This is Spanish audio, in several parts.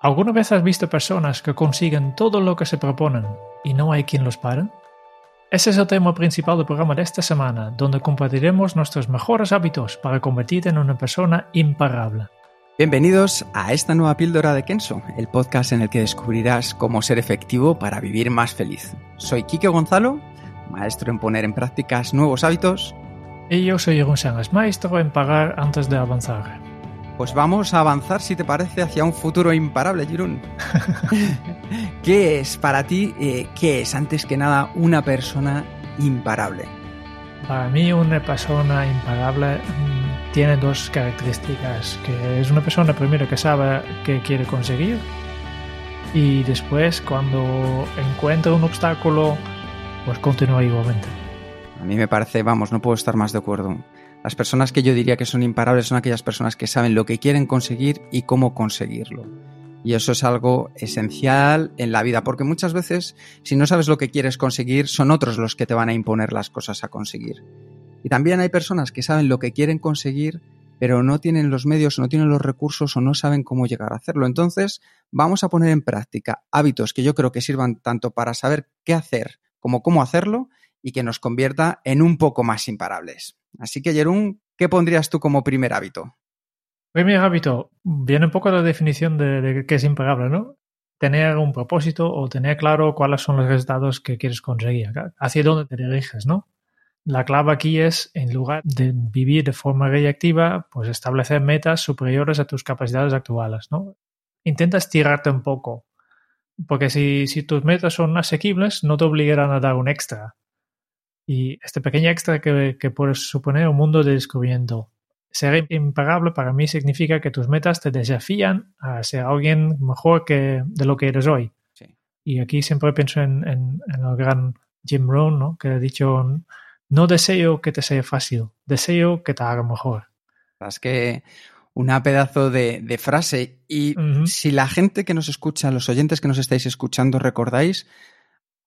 ¿Alguna vez has visto personas que consiguen todo lo que se proponen y no hay quien los pare? Ese es el tema principal del programa de esta semana, donde compartiremos nuestros mejores hábitos para convertirte en una persona imparable. Bienvenidos a esta nueva píldora de Kenso, el podcast en el que descubrirás cómo ser efectivo para vivir más feliz. Soy Quique Gonzalo, maestro en poner en prácticas nuevos hábitos. Y yo soy Jeroen Sánchez, maestro en pagar antes de avanzar. Pues vamos a avanzar, si te parece, hacia un futuro imparable, Jeroen. ¿Qué es para ti, eh, qué es antes que nada una persona imparable? Para mí una persona imparable mm, tiene dos características, que es una persona primero que sabe qué quiere conseguir y después cuando encuentra un obstáculo, pues continúa igualmente. A mí me parece, vamos, no puedo estar más de acuerdo. Las personas que yo diría que son imparables son aquellas personas que saben lo que quieren conseguir y cómo conseguirlo. Y eso es algo esencial en la vida, porque muchas veces, si no sabes lo que quieres conseguir, son otros los que te van a imponer las cosas a conseguir. Y también hay personas que saben lo que quieren conseguir, pero no tienen los medios, no tienen los recursos o no saben cómo llegar a hacerlo. Entonces, vamos a poner en práctica hábitos que yo creo que sirvan tanto para saber qué hacer como cómo hacerlo y que nos convierta en un poco más imparables. Así que, Jerún, ¿qué pondrías tú como primer hábito? Primer hábito, viene un poco la definición de, qué es imparable, ¿no? Tener un propósito o tener claro cuáles son los resultados que quieres conseguir, hacia dónde te diriges, ¿no? La clave aquí es, en lugar de vivir de forma reactiva, pues establecer metas superiores a tus capacidades actuales, ¿no? Intenta estirarte un poco, porque si tus metas son asequibles, no te obligarán a dar un extra. Y este pequeño extra que, que puede suponer un mundo de descubrimiento. Ser impagable para mí significa que tus metas te desafían a ser alguien mejor que de lo que eres hoy. Sí. Y aquí siempre pienso en, en, en, el gran Jim Rohn, ¿no? que ha dicho, no deseo que te sea fácil, deseo que te haga mejor. Es que una pedazo de, de frase. Y uh -huh. si la gente que nos escucha, los oyentes que nos estáis escuchando, recordáis,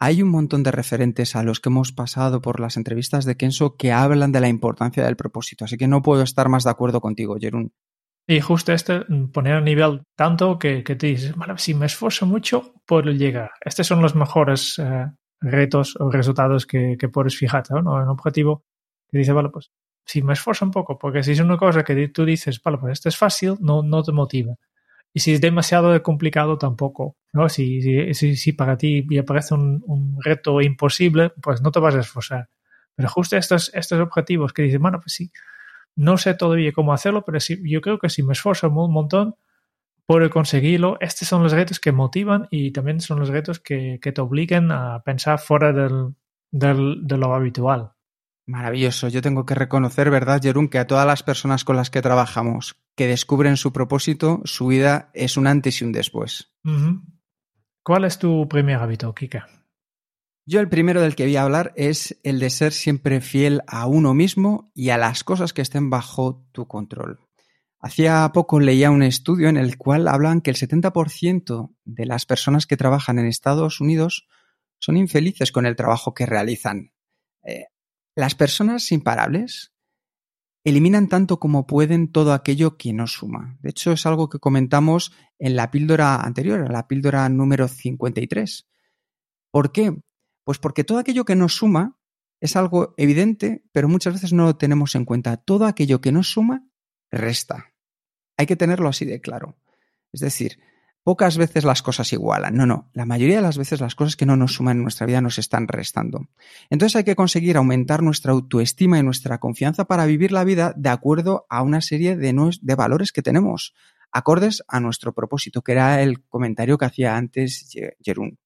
hay un montón de referentes a los que hemos pasado por las entrevistas de Kenso que hablan de la importancia del propósito. Así que no puedo estar más de acuerdo contigo, Jerún. Y justo este, poner a nivel tanto que, que te dices, bueno, si me esfuerzo mucho, puedo llegar. Estos son los mejores eh, retos o resultados que, que puedes fijarte, ¿no? Un objetivo que dice, vale, pues si me esfuerzo un poco, porque si es una cosa que tú dices, vale, pues esto es fácil, no, no te motiva. Y si es demasiado complicado, tampoco. ¿no? Si, si, si, si para ti ya parece un, un, reto imposible, pues no te vas a esforzar. Pero justo estos, estos objetivos que dices, bueno, pues sí, no sé todavía cómo hacerlo, pero sí, yo creo que si me esfuerzo un montón, puedo conseguirlo. Estos son los retos que motivan y también son los retos que, que te obligan a pensar fuera del, del, de lo habitual. Maravilloso. Yo tengo que reconocer, ¿verdad, Jerún, que a todas las personas con las que trabajamos que descubren su propósito, su vida es un antes y un después. ¿Cuál es tu primer hábito, Kika? Yo el primero del que voy a hablar es el de ser siempre fiel a uno mismo y a las cosas que estén bajo tu control. Hacía poco leía un estudio en el cual hablan que el 70% de las personas que trabajan en Estados Unidos son infelices con el trabajo que realizan. Eh, las personas imparables eliminan tanto como pueden todo aquello que no suma. De hecho, es algo que comentamos en la píldora anterior, en la píldora número 53. ¿Por qué? Pues porque todo aquello que no suma es algo evidente, pero muchas veces no lo tenemos en cuenta. Todo aquello que no suma, resta. Hay que tenerlo así de claro. Es decir, pocas veces las cosas igualan. No, no. La mayoría de las veces las cosas que no nos suman en nuestra vida nos están restando. Entonces hay que conseguir aumentar nuestra autoestima y nuestra confianza para vivir la vida de acuerdo a una serie de, valores que tenemos, acordes a nuestro propósito, que era el comentario que hacía antes Jerún.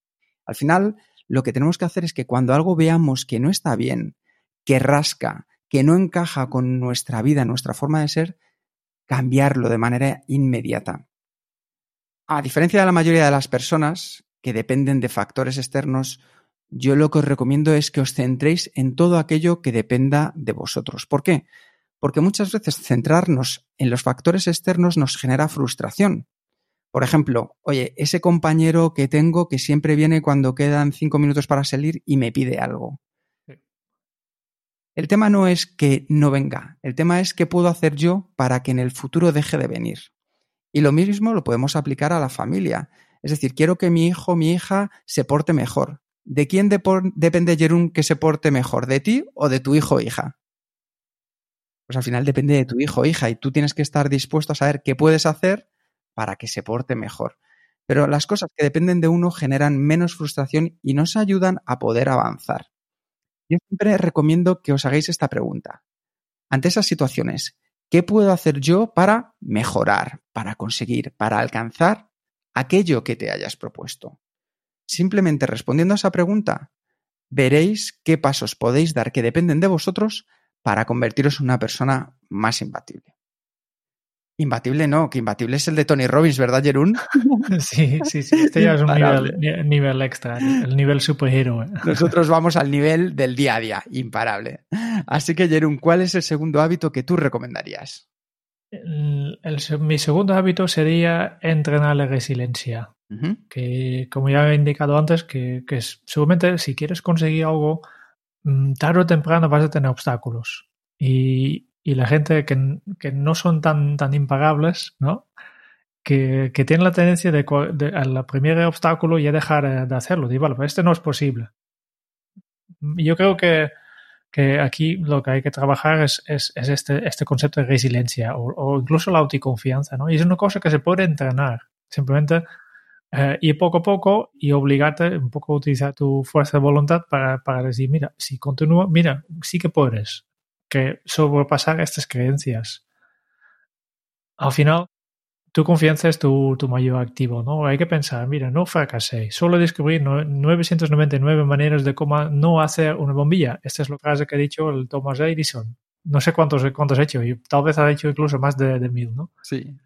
Al final, lo que tenemos que hacer es que cuando algo veamos que no está bien, que rasca, que no encaja con nuestra vida, nuestra forma de ser, cambiarlo de manera inmediata. A diferencia de la mayoría de las personas que dependen de factores externos, yo lo que os recomiendo es que os centréis en todo aquello que dependa de vosotros. ¿Por qué? Porque muchas veces centrarnos en los factores externos nos genera frustración. Por ejemplo, oye, ese compañero que tengo que siempre viene cuando quedan cinco minutos para salir y me pide algo. El tema no es que no venga, el tema es qué puedo hacer yo para que en el futuro deje de venir. Y lo mismo lo podemos aplicar a la familia. Es decir, quiero que mi hijo o mi hija se porte mejor. ¿De quién depende, Jerún, que se porte mejor? ¿De ti o de tu hijo o hija? Pues al final depende de tu hijo o hija y tú tienes que estar dispuesto a saber qué puedes hacer para que se porte mejor. Pero las cosas que dependen de uno generan menos frustración y nos ayudan a poder avanzar. Yo siempre recomiendo que os hagáis esta pregunta. Ante esas situaciones, ¿qué puedo hacer yo para mejorar, para conseguir, para alcanzar aquello que te hayas propuesto? Simplemente respondiendo a esa pregunta, veréis qué pasos podéis dar que dependen de vosotros para convertiros en una persona más imbatible. Imbatible no, que imbatible es el de Tony Robbins, ¿verdad, Jerún? Sí, sí, sí. Este ya es un nivel, extra, el nivel superhéroe. Nosotros vamos al nivel del día a día, imparable. Así que, Jerún, ¿cuál es el segundo hábito que tú recomendarías? mi segundo hábito sería entrenar la resiliencia. Que, como ya he indicado antes, que, que seguramente si quieres conseguir algo, mm, tarde o temprano vas a tener obstáculos. Y, y la gente que, que, no son tan, tan impagables, ¿no? Que, que tienen la tendencia de, de, al primer obstáculo ya dejar eh, de hacerlo. Digo, vale, pues este no es posible. Yo creo que, que aquí lo que hay que trabajar es, es, es este, este concepto de resiliencia o, o, incluso la autoconfianza, ¿no? Y es una cosa que se puede entrenar. Simplemente eh, ir poco a poco y obligarte un poco a utilizar tu fuerza de voluntad para, para decir, mira, si continúo, mira, sí que puedes que sobrepasar estas creencias. Al final, tu confianza es tu, tu, mayor activo, ¿no? Hay que pensar, mira, no fracasé, solo descubrí 999 maneras de cómo no hacer una bombilla. Esta es la frase que ha dicho el Thomas Edison. No sé cuántos, cuántos ha hecho, y tal vez ha hecho incluso más de, de mil, ¿no? Sí.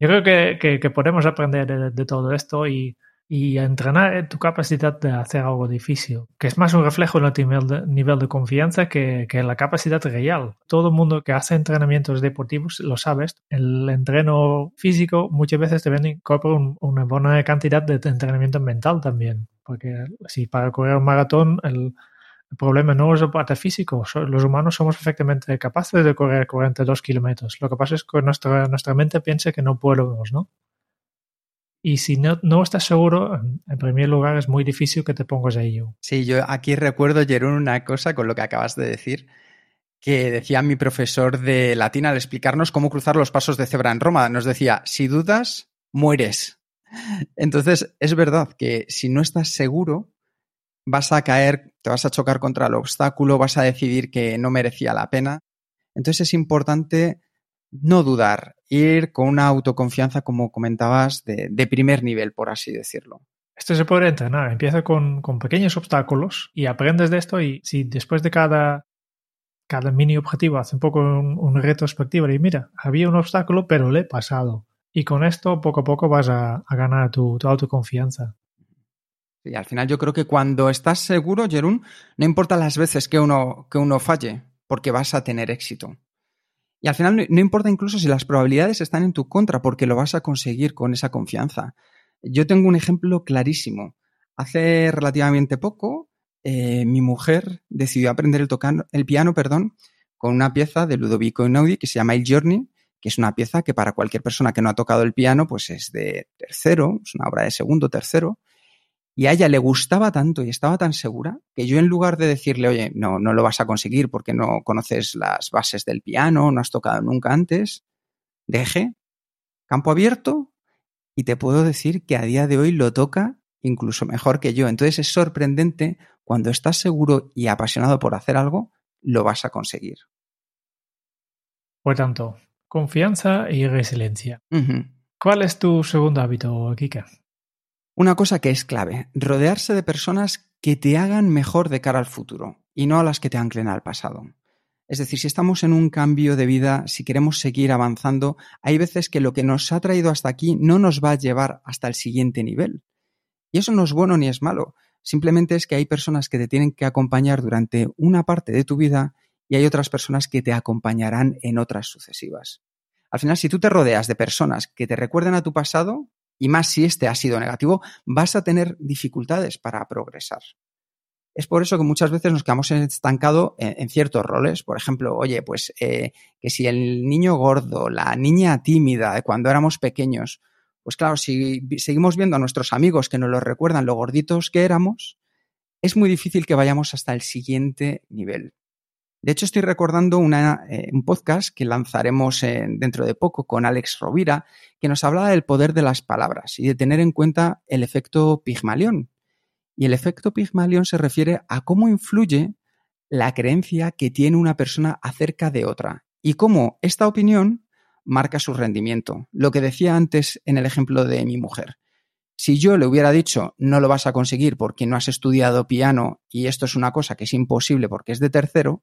Yo creo que, que, que podemos aprender de, de todo esto y, y entrenar tu capacidad de hacer algo difícil, que es más un reflejo de de, nivel de confianza que, que, la capacidad real. Todo el mundo que hace entrenamientos deportivos lo sabes. El entreno físico muchas veces te incorpora un, una buena cantidad de entrenamiento mental también, porque si para correr un maratón el, el problema no es el parte físico. Los humanos somos perfectamente capaces de correr 42 kilómetros. Lo que pasa es que nuestra, nuestra mente piensa que no podemos, ¿no? Y si no, no estás seguro, en primer lugar es muy difícil que te pongas a ello. Sí, yo aquí recuerdo, Jerón, una cosa con lo que acabas de decir, que decía mi profesor de latín al explicarnos cómo cruzar los pasos de cebra en Roma. Nos decía, si dudas, mueres. Entonces, es verdad que si no estás seguro, vas a caer, te vas a chocar contra el obstáculo, vas a decidir que no merecía la pena. Entonces es importante no dudar, ir con una autoconfianza, como comentabas, de, de primer nivel, por así decirlo. Esto se puede entrenar. Empieza con, con, pequeños obstáculos y aprendes de esto y si después de cada, cada mini objetivo haces un poco un, un retrospectivo y mira, había un obstáculo pero le he pasado. Y con esto poco a poco vas a, a ganar tu, tu, autoconfianza. Y al final yo creo que cuando estás seguro, Jerún, no importa las veces que uno, que uno falle, porque vas a tener éxito. Y al final no, importa incluso si las probabilidades están en tu contra, porque lo vas a conseguir con esa confianza. Yo tengo un ejemplo clarísimo. Hace relativamente poco, eh, mi mujer decidió aprender el, tocar, el piano perdón, con una pieza de Ludovico Einaudi que se llama Il Journey, que es una pieza que para cualquier persona que no ha tocado el piano, pues es de tercero, es una obra de segundo, tercero, y a ella le gustaba tanto y estaba tan segura que yo en lugar de decirle, oye, no, no lo vas a conseguir porque no conoces las bases del piano, no has tocado nunca antes, deje campo abierto y te puedo decir que a día de hoy lo toca incluso mejor que yo. Entonces es sorprendente cuando estás seguro y apasionado por hacer algo, lo vas a conseguir. Por tanto, confianza y resiliencia. Uh -huh. ¿Cuál es tu segundo hábito, Kika? Una cosa que es clave, rodearse de personas que te hagan mejor de cara al futuro y no a las que te anclen al pasado. Es decir, si estamos en un cambio de vida, si queremos seguir avanzando, hay veces que lo que nos ha traído hasta aquí no nos va a llevar hasta el siguiente nivel. Y eso no es bueno ni es malo. Simplemente es que hay personas que te tienen que acompañar durante una parte de tu vida y hay otras personas que te acompañarán en otras sucesivas. Al final, si tú te rodeas de personas que te recuerden a tu pasado, y más si este ha sido negativo, vas a tener dificultades para progresar. Es por eso que muchas veces nos quedamos estancados en, ciertos roles. Por ejemplo, oye, pues eh, que si el niño gordo, la niña tímida de cuando éramos pequeños, pues claro, si seguimos viendo a nuestros amigos que nos lo recuerdan lo gorditos que éramos, es muy difícil que vayamos hasta el siguiente nivel. De hecho, estoy recordando eh, un podcast que lanzaremos dentro de poco con Alex Rovira, que nos hablaba del poder de las palabras y de tener en cuenta el efecto Pigmalión, y el efecto Pigmalión se refiere a cómo influye la creencia que tiene una persona acerca de otra y cómo esta opinión marca su rendimiento. Lo que decía antes en el ejemplo de mi mujer. Si yo le hubiera dicho no lo vas a conseguir porque no has estudiado piano y esto es una cosa que es imposible porque es de tercero,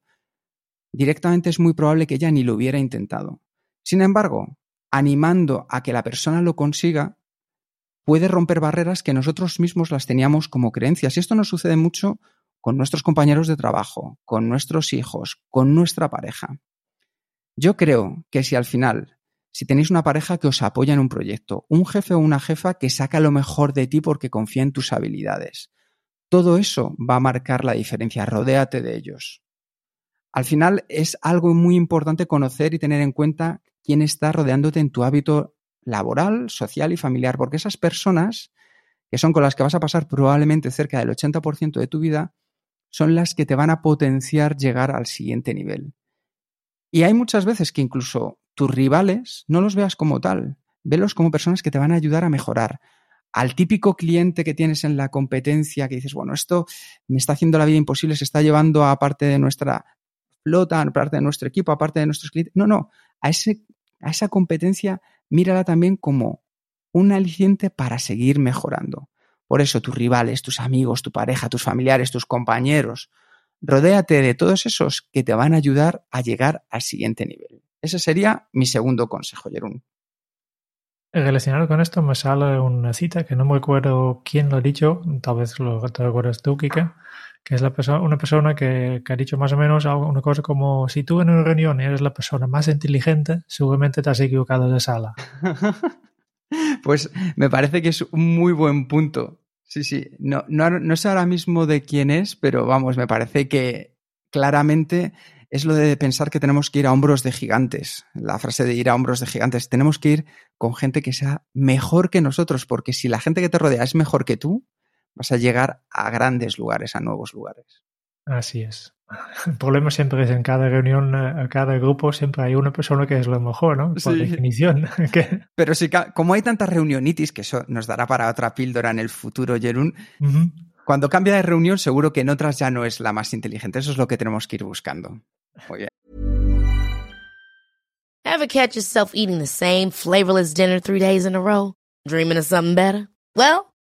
directamente es muy probable que ella ni lo hubiera intentado. Sin embargo, animando a que la persona lo consiga, puede romper barreras que nosotros mismos las teníamos como creencias. Y esto nos sucede mucho con nuestros compañeros de trabajo, con nuestros hijos, con nuestra pareja. Yo creo que si al final, si tenéis una pareja que os apoya en un proyecto, un jefe o una jefa que saca lo mejor de ti porque confía en tus habilidades, todo eso va a marcar la diferencia. Rodéate de ellos. Al final es algo muy importante conocer y tener en cuenta quién está rodeándote en tu hábito laboral, social y familiar, porque esas personas, que son con las que vas a pasar probablemente cerca del 80% de tu vida, son las que te van a potenciar llegar al siguiente nivel. Y hay muchas veces que incluso tus rivales no los veas como tal, velos como personas que te van a ayudar a mejorar. Al típico cliente que tienes en la competencia que dices, bueno, esto me está haciendo la vida imposible, se está llevando a parte de nuestra flota, parte de nuestro equipo, a parte de nuestros clientes. No, no, a, ese, a esa competencia mírala también como un aliciente para seguir mejorando. Por eso tus rivales, tus amigos, tu pareja, tus familiares, tus compañeros, rodéate de todos esos que te van a ayudar a llegar al siguiente nivel. Ese sería mi segundo consejo, Jerún. Relacionado con esto me sale una cita que no me acuerdo quién lo ha dicho, tal vez lo te tú, Kike, que es la persona, una persona que, ha dicho más o menos una cosa como si tú en una reunión eres la persona más inteligente, seguramente te has equivocado de sala. pues me parece que es un muy buen punto. Sí, sí, no, no, no sé ahora mismo de quién es, pero vamos, me parece que claramente es lo de pensar que tenemos que ir a hombros de gigantes. La frase de ir a hombros de gigantes. Tenemos que ir con gente que sea mejor que nosotros, porque si la gente que te rodea es mejor que tú, vas a llegar a grandes lugares, a nuevos lugares. Así es. El problema siempre es en cada reunión, en eh, cada grupo, siempre hay una persona que es lo mejor, ¿no? Por definición. Pero sí, como hay tantas reunionitis, que eso nos dará para otra píldora en el futuro, Jerún, cuando cambia de reunión, seguro que en otras ya no es la más inteligente. Eso es lo que tenemos que ir buscando. Muy bien. Ever catch yourself eating the same flavorless dinner three days in a row? Dreaming of something better? Well,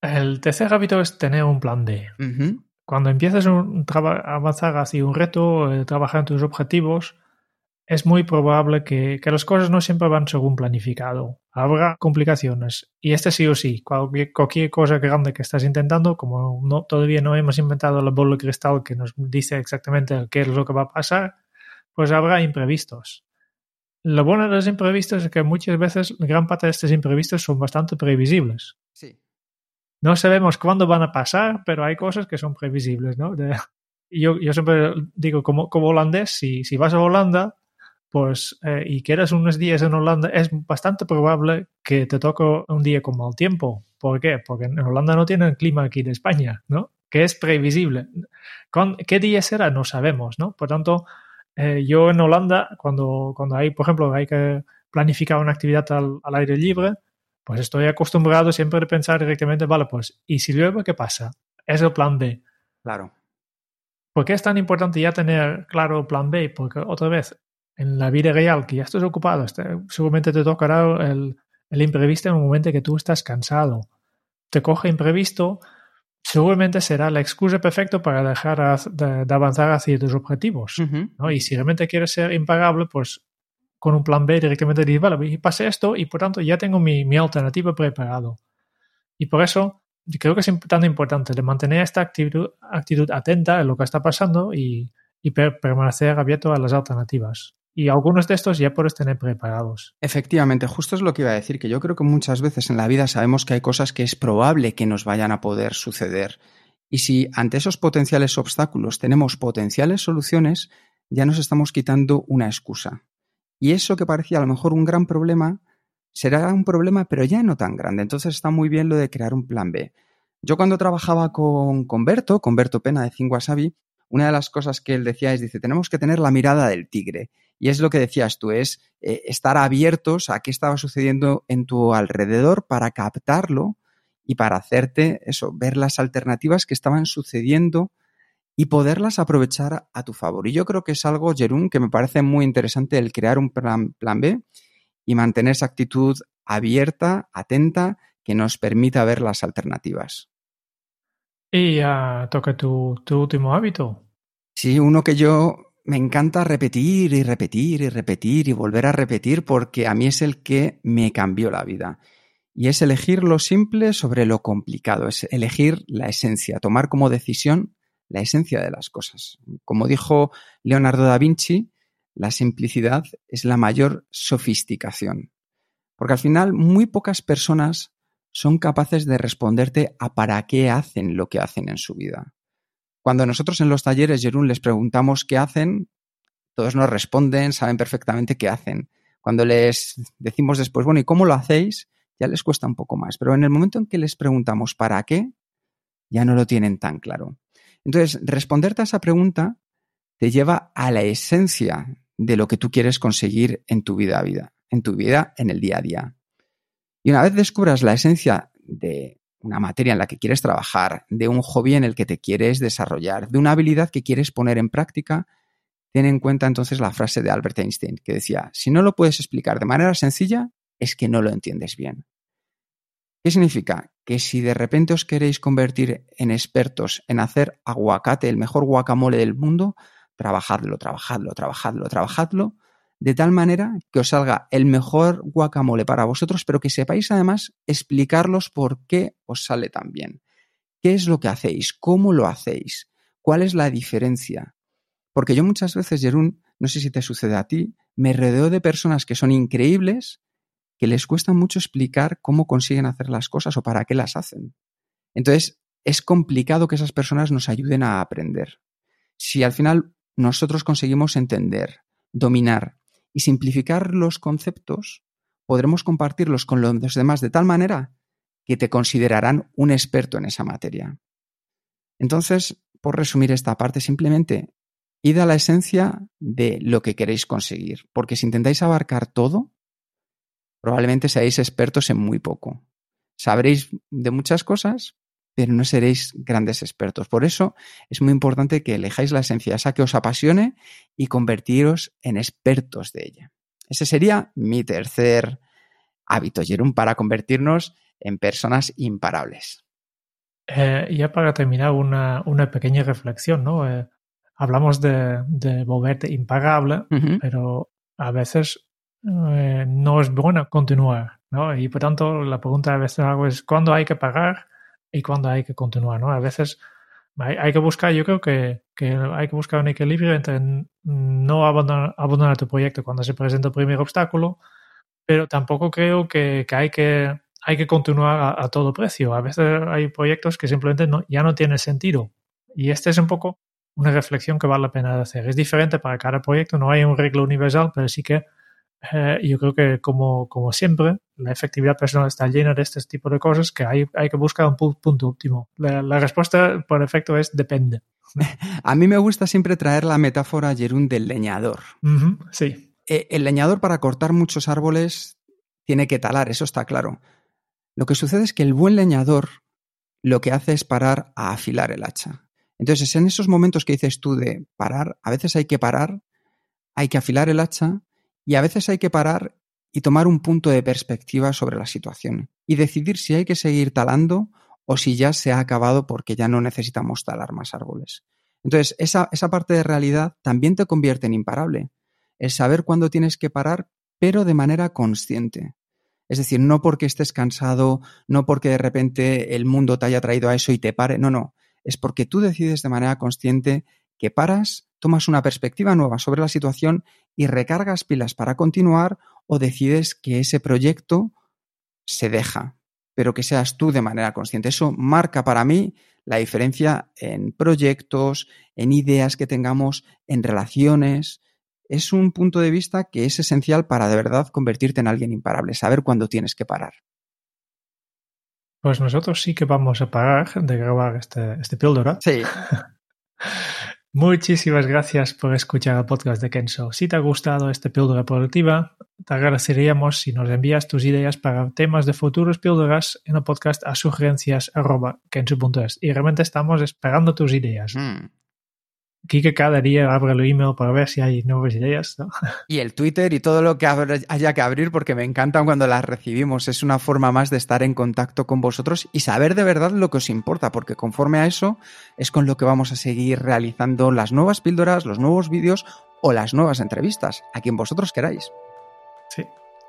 El tercer hábito es tener un plan B. Cuando empiezas a avanzar hacia un reto, eh, trabajar en tus objetivos, es muy probable que, que, las cosas no siempre van según planificado. Habrá complicaciones. Y este sí o sí, cualquier, cualquier cosa grande que estás intentando, como no, todavía no hemos inventado la bola de cristal que nos dice exactamente qué es lo que va a pasar, pues habrá imprevistos. Lo bueno de los imprevistos es que muchas veces gran parte de estos imprevistos son bastante previsibles. Sí. No sabemos cuándo van a pasar, pero hay cosas que son previsibles, ¿no? De, yo, yo siempre digo, como, como holandés, si, si vas a Holanda, pues, eh, y quieres unos días en Holanda, es bastante probable que te toque un día con mal tiempo. ¿Por qué? Porque en Holanda no tienen clima aquí de España, ¿no? Que es previsible. ¿Con, ¿Qué día será? No sabemos, ¿no? Por tanto, eh, yo en Holanda, cuando, cuando hay, por ejemplo, hay que planificar una actividad al, al, aire libre, pues estoy acostumbrado siempre a pensar directamente, vale, pues, ¿y si llueve qué pasa? Es el plan B. Claro. ¿Por qué es tan importante ya tener claro el plan B? Porque otra vez, en la vida real, que ya estás ocupado, este, seguramente te tocará el, el imprevisto en un momento que tú estás cansado. Te coge imprevisto, seguramente será la excusa perfecta para dejar de, de avanzar hacia tus objetivos. Uh -huh. ¿no? Y si realmente quieres ser impagable, pues con un plan B directamente vale, pase esto y por tanto ya tengo mi, mi alternativa preparado. Y por eso creo que es tan importante de mantener esta actitud, actitud atenta en lo que está pasando y, y per permanecer abierto a las alternativas. Y algunos de estos ya puedes tener preparados. Efectivamente, justo es lo que iba a decir, que yo creo que muchas veces en la vida sabemos que hay cosas que es probable que nos vayan a poder suceder. Y si ante esos potenciales obstáculos tenemos potenciales soluciones, ya nos estamos quitando una excusa. Y eso que parecía a lo mejor un gran problema, será un problema, pero ya no tan grande. Entonces está muy bien lo de crear un plan B. Yo cuando trabajaba con, con Berto, con Berto Pena de Cinco una de las cosas que él decía es, dice, tenemos que tener la mirada del tigre. Y es lo que decías tú, es eh, estar abiertos a qué estaba sucediendo en tu alrededor para captarlo y para hacerte eso, ver las alternativas que estaban sucediendo y poderlas aprovechar a tu favor. Y yo creo que es algo, Jerún, que me parece muy interesante el crear un plan, plan B y mantener esa actitud abierta, atenta, que nos permita ver las alternativas. Y uh, toca tu, tu último hábito. Sí, uno que yo me encanta repetir y repetir y repetir y volver a repetir porque a mí es el que me cambió la vida. Y es elegir lo simple sobre lo complicado, es elegir la esencia, tomar como decisión la esencia de las cosas. Como dijo Leonardo da Vinci, la simplicidad es la mayor sofisticación. Porque al final muy pocas personas son capaces de responderte a para qué hacen lo que hacen en su vida. Cuando nosotros en los talleres, Jerún, les preguntamos qué hacen, todos nos responden, saben perfectamente qué hacen. Cuando les decimos después, bueno, ¿y cómo lo hacéis? Ya les cuesta un poco más. Pero en el momento en que les preguntamos para qué, ya no lo tienen tan claro. Entonces, responderte a esa pregunta te lleva a la esencia de lo que tú quieres conseguir en tu vida, vida en tu vida, en el día a día. Y una vez descubras la esencia de una materia en la que quieres trabajar, de un hobby en el que te quieres desarrollar, de una habilidad que quieres poner en práctica, ten en cuenta entonces la frase de Albert Einstein que decía, si no lo puedes explicar de manera sencilla, es que no lo entiendes bien. ¿Qué significa? Que si de repente os queréis convertir en expertos en hacer aguacate, el mejor guacamole del mundo, trabajadlo, trabajadlo, trabajadlo, trabajadlo, de tal manera que os salga el mejor guacamole para vosotros, pero que sepáis además explicarlos por qué os sale tan bien. ¿Qué es lo que hacéis? ¿Cómo lo hacéis? ¿Cuál es la diferencia? Porque yo muchas veces, Jerún, no sé si te sucede a ti, me rodeo de personas que son increíbles, que les cuesta mucho explicar cómo consiguen hacer las cosas o para qué las hacen. Entonces, es complicado que esas personas nos ayuden a aprender. Si al final nosotros conseguimos entender, dominar y simplificar los conceptos, podremos compartirlos con los demás de tal manera que te considerarán un experto en esa materia. Entonces, por resumir esta parte, simplemente id a la esencia de lo que queréis conseguir, porque si intentáis abarcar todo, probablemente seáis expertos en muy poco. Sabréis de muchas cosas, pero no seréis grandes expertos. Por eso es muy importante que elijáis la esencia, esa que os apasione y convertiros en expertos de ella. Ese sería mi tercer hábito, Jerón, para convertirnos en personas imparables. Eh, ya para terminar, una, una pequeña reflexión, ¿no? Eh, hablamos de, de, volverte impagable, uh -huh. pero a veces eh, no es bueno continuar, ¿no? Y por tanto, la pregunta a veces hago es cuándo hay que parar y cuándo hay que continuar, ¿no? A veces hay, que buscar, yo creo que, hay que buscar un equilibrio entre no abandonar, tu proyecto cuando se presenta el primer obstáculo, pero tampoco creo que, que hay que hay que continuar a, a, todo precio. A veces hay proyectos que simplemente no, ya no tienen sentido. Y este es un poco una reflexión que vale la pena hacer. Es diferente para cada proyecto, no hay un regla universal, pero sí que eh, yo creo que como, como siempre, la efectividad personal está llena de este tipo de cosas que hay, hay que buscar un punto óptimo. La, la, respuesta, por efecto, es depende. A mí me gusta siempre traer la metáfora, Jerún, del leñador. Uh -huh, sí. Eh, el leñador para cortar muchos árboles tiene que talar, eso está claro. Lo que sucede es que el buen leñador lo que hace es parar a afilar el hacha. Entonces, en esos momentos que dices tú de parar, a veces hay que parar, hay que afilar el hacha y a veces hay que parar y tomar un punto de perspectiva sobre la situación y decidir si hay que seguir talando o si ya se ha acabado porque ya no necesitamos talar más árboles. Entonces, esa, esa parte de realidad también te convierte en imparable. El saber cuándo tienes que parar, pero de manera consciente. Es decir, no porque estés cansado, no porque de repente el mundo te haya traído a eso y te pare, no, no, es porque tú decides de manera consciente que paras, tomas una perspectiva nueva sobre la situación y recargas pilas para continuar o decides que ese proyecto se deja, pero que seas tú de manera consciente. Eso marca para mí la diferencia en proyectos, en ideas que tengamos, en relaciones. Es un punto de vista que es esencial para de verdad convertirte en alguien imparable, saber cuándo tienes que parar. Pues nosotros sí que vamos a parar de grabar este, este píldora. Sí. Muchísimas gracias por escuchar el podcast de Kenso. Si te ha gustado esta píldora productiva, te agradeceríamos si nos envías tus ideas para temas de futuros píldoras en el podcast a sugerencias.kenso.es. Y realmente estamos esperando tus ideas. Mm. Kike cada día abre el email para ver si hay nuevas ideas. ¿no? Y el Twitter y todo lo que haya que abrir porque me encantan cuando las recibimos. Es una forma más de estar en contacto con vosotros y saber de verdad lo que os importa, porque conforme a eso es con lo que vamos a seguir realizando las nuevas píldoras, los nuevos vídeos o las nuevas entrevistas, a quien vosotros queráis. Sí.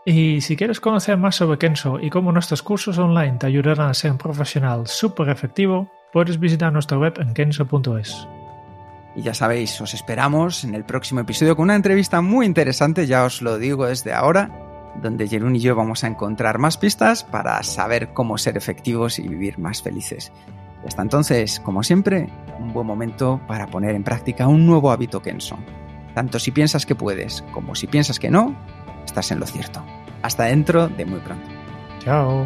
Y si quieres conocer más sobre Kenso y cómo nuestros cursos online te ayudarán a ser un profesional súper efectivo, puedes visitar nuestra web en kenso.es. Y ya sabéis, os esperamos en el próximo episodio con una entrevista muy interesante, ya os lo digo desde ahora, donde Jerún y yo vamos a encontrar más pistas para saber cómo ser efectivos y vivir más felices. Y hasta entonces, como siempre, un buen momento para poner en práctica un nuevo hábito Kenso. Tanto si piensas que puedes como si piensas que no, estás en lo cierto. Hasta dentro de muy pronto. Chao.